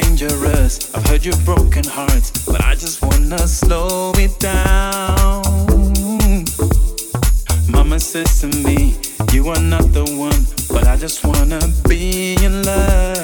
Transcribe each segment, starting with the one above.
dangerous. I've heard your broken hearts, but I just wanna slow it down. Mama says to me, You are not the one, but I just wanna be in love.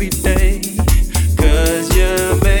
every day. Cause you're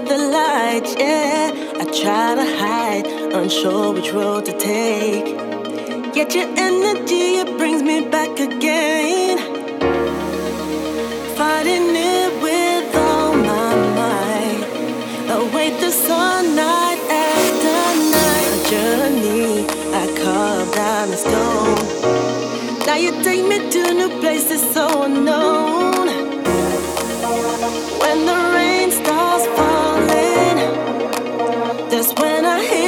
with the lights, yeah. I try to hide, unsure which road to take. Yet your energy, it brings me back again. Fighting it with all my might. Await the sun night after night. A journey I carved down in stone. Now you take me to new places so unknown. When the just when I hit.